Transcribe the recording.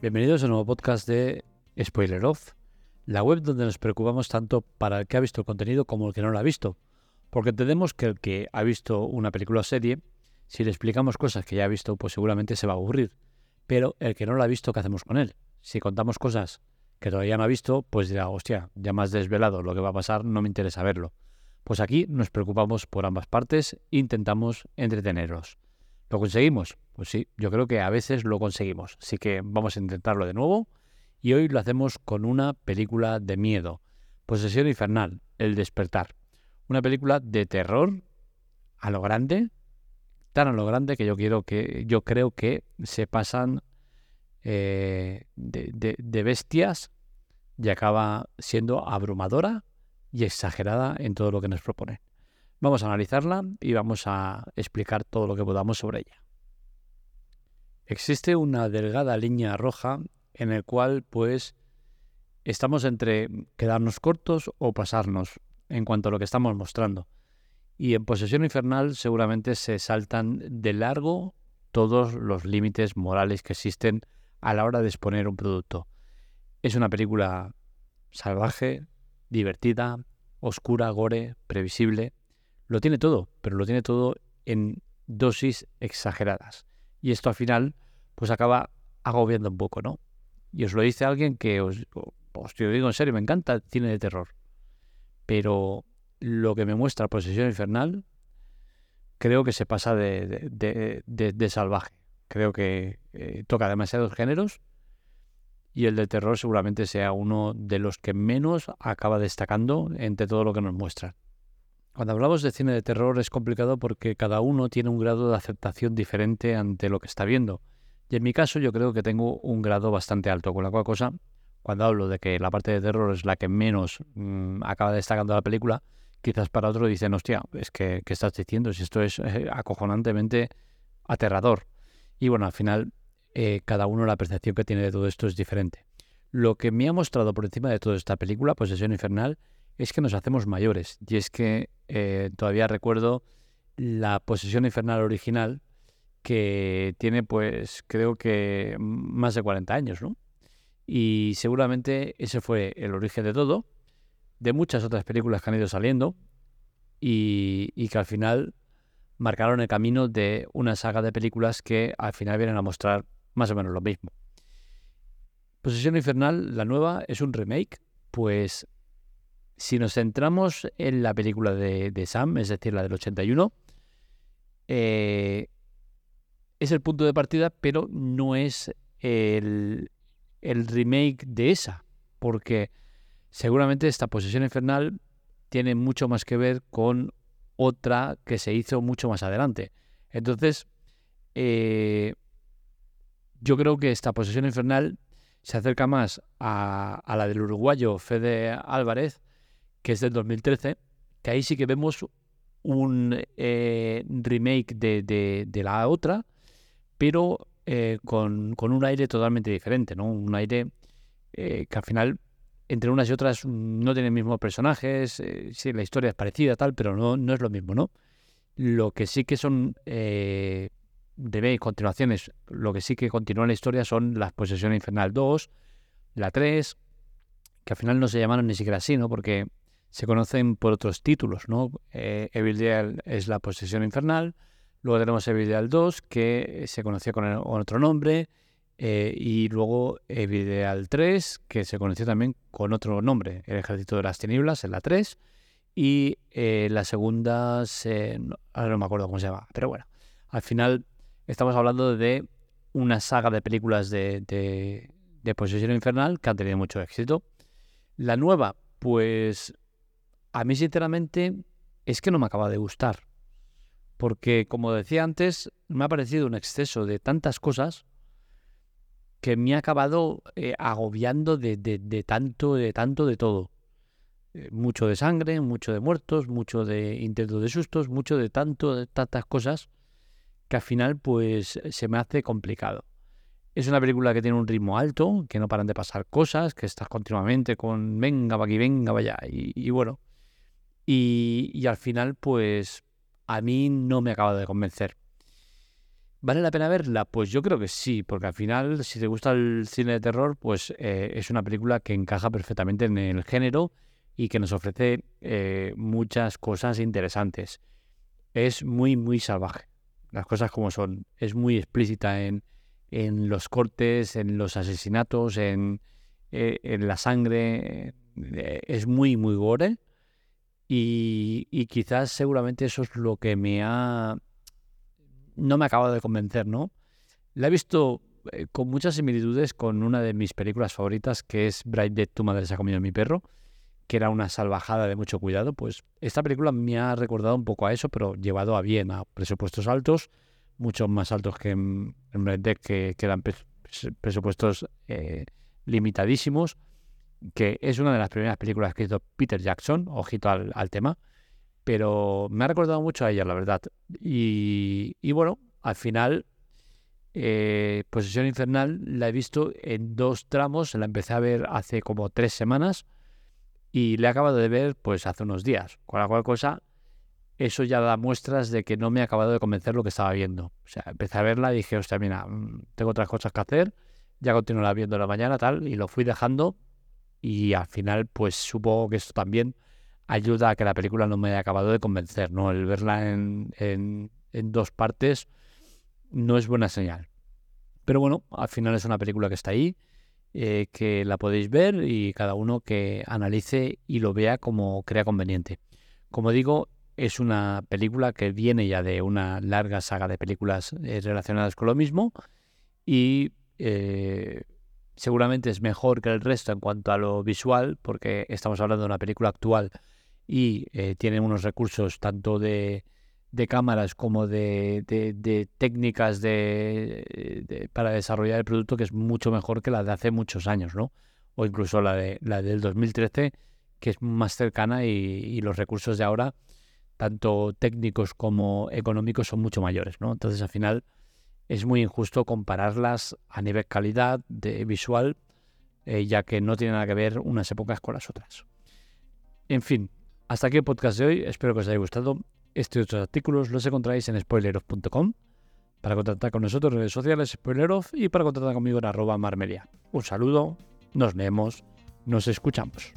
Bienvenidos a un nuevo podcast de Spoiler Off, la web donde nos preocupamos tanto para el que ha visto el contenido como el que no lo ha visto. Porque entendemos que el que ha visto una película o serie, si le explicamos cosas que ya ha visto, pues seguramente se va a aburrir. Pero el que no lo ha visto, ¿qué hacemos con él? Si contamos cosas que todavía no ha visto, pues dirá, hostia, ya más desvelado lo que va a pasar, no me interesa verlo. Pues aquí nos preocupamos por ambas partes, intentamos entretenerlos. ¿Lo conseguimos? Pues sí, yo creo que a veces lo conseguimos. Así que vamos a intentarlo de nuevo. Y hoy lo hacemos con una película de miedo. Posesión infernal, El despertar. Una película de terror a lo grande, tan a lo grande que yo quiero que yo creo que se pasan eh, de, de bestias y acaba siendo abrumadora y exagerada en todo lo que nos propone. Vamos a analizarla y vamos a explicar todo lo que podamos sobre ella. Existe una delgada línea roja en el cual pues estamos entre quedarnos cortos o pasarnos en cuanto a lo que estamos mostrando. Y en Posesión Infernal seguramente se saltan de largo todos los límites morales que existen a la hora de exponer un producto. Es una película salvaje, divertida, oscura, gore, previsible, lo tiene todo, pero lo tiene todo en dosis exageradas. Y esto al final, pues acaba agobiando un poco, ¿no? Y os lo dice alguien que os, lo digo en serio, me encanta cine de terror. Pero lo que me muestra Posesión Infernal, creo que se pasa de, de, salvaje. Creo que eh, toca demasiados géneros y el de terror seguramente sea uno de los que menos acaba destacando entre todo lo que nos muestra. Cuando hablamos de cine de terror es complicado porque cada uno tiene un grado de aceptación diferente ante lo que está viendo. Y en mi caso yo creo que tengo un grado bastante alto, con la cual cosa, cuando hablo de que la parte de terror es la que menos mm, acaba destacando la película, quizás para otro dicen, hostia, es que ¿qué estás diciendo? Si esto es eh, acojonantemente aterrador. Y bueno, al final eh, cada uno la percepción que tiene de todo esto es diferente. Lo que me ha mostrado por encima de toda esta película, Posesión Infernal, es que nos hacemos mayores. Y es que eh, todavía recuerdo la posesión infernal original que tiene pues creo que más de 40 años, ¿no? Y seguramente ese fue el origen de todo, de muchas otras películas que han ido saliendo y, y que al final marcaron el camino de una saga de películas que al final vienen a mostrar más o menos lo mismo. Posesión Infernal, la nueva, es un remake, pues si nos centramos en la película de, Sam, es decir, la del 81, eh, es el punto de partida, pero no es el, remake de esa, porque seguramente esta posesión infernal tiene mucho más que ver con otra que se hizo mucho más adelante. Entonces, eh, yo creo que esta posesión infernal se acerca más a, a, la del uruguayo Fede Álvarez que es del 2013, que ahí sí que vemos un eh, remake de, la otra, pero eh, con, un aire totalmente diferente, ¿no? Un aire eh, que al final, entre unas y otras, no tienen mismos personajes, sí, la historia es parecida, tal, pero no, no es lo mismo, ¿no? Lo que sí que son eh, de continuaciones, lo que sí que continúa la historia son las Posesiones Infernal 2, la 3, que al final no se llamaron ni siquiera así, ¿no? Porque se conocen por otros títulos, ¿no? Eh, Evil Deal es la posesión infernal, luego tenemos Evil Deal 2, que se conoció con, otro nombre, eh, y luego Evil Deal 3, que se conoció también con otro nombre, el Ejército de las Tinieblas, en la 3, y eh, la segunda, se, ahora no me acuerdo cómo se llama, pero bueno, al final estamos hablando de una saga de películas de, de, de posesión infernal que han tenido mucho éxito. La nueva, pues a mí sinceramente es que no me acaba de gustar. Porque, como decía antes, me ha parecido un exceso de tantas cosas que me ha acabado eh, agobiando de, tanto, de tanto de todo. Eh, mucho de sangre, mucho de muertos, mucho de intentos de sustos, mucho de tanto, de tantas cosas que al final pues se me hace complicado. Es una película que tiene un ritmo alto, que no paran de pasar cosas, que estás continuamente con venga, va aquí, venga, vaya. y bueno, y, al final, pues a mí no me acaba de convencer. ¿Vale la pena verla? Pues yo creo que sí, porque al final, si te gusta el cine de terror, pues eh, es una película que encaja perfectamente en el género y que nos ofrece eh, muchas cosas interesantes. Es muy, muy salvaje, las cosas como son. Es muy explícita en, en los cortes, en los asesinatos, en, eh, en la sangre. es muy, muy gore. Y, quizás seguramente eso es lo que me ha no me ha acabado de convencer, ¿no? La he visto eh, con muchas similitudes con una de mis películas favoritas, que es Bright Dead, tu madre se ha comido mi perro, que era una salvajada de mucho cuidado. Pues esta película me ha recordado un poco a eso, pero llevado a bien, a presupuestos altos, mucho más altos que en, Bright Dead, que, eran presupuestos eh, limitadísimos, que es una de las primeras películas que hizo Peter Jackson, ojito al tema pero me ha recordado mucho a ella, la verdad. Y, bueno, al final, eh, Posesión Infernal la he visto en dos tramos, la empecé a ver hace como tres semanas y la he acabado de ver pues hace unos días, con la cual cosa eso ya da muestras de que no me ha acabado de convencer lo que estaba viendo. O sea, empecé a verla y dije, hostia, mira, mm, tengo otras cosas que hacer, ya continuaré viendo la mañana, tal, y lo fui dejando y al final pues supongo que esto también ayuda a que la película no me haya acabado de convencer, ¿no? El verla en, en, dos partes no es buena señal. Pero bueno, al final es una película que está ahí, eh, que la podéis ver y cada uno que analice y lo vea como crea conveniente. Como digo, es una película que viene ya de una larga saga de películas eh, relacionadas con lo mismo y eh, seguramente es mejor que el resto en cuanto a lo visual, porque estamos hablando de una película actual y eh, tienen unos recursos tanto de, cámaras como de, técnicas de, para desarrollar el producto que es mucho mejor que la de hace muchos años, ¿no? O incluso la, de, la del 2013, que es más cercana y, los recursos de ahora, tanto técnicos como económicos, son mucho mayores, ¿no? Entonces, al final, es muy injusto compararlas a nivel calidad de visual, eh, ya que no tienen nada que ver unas épocas con las otras. En fin, hasta aquí el podcast de hoy, espero que os haya gustado. Estos otros artículos los encontráis en spoileroff.com. Para contactar con nosotros en redes sociales, spoileroff, y para contactar conmigo en arroba marmelia. Un saludo, nos leemos, nos escuchamos.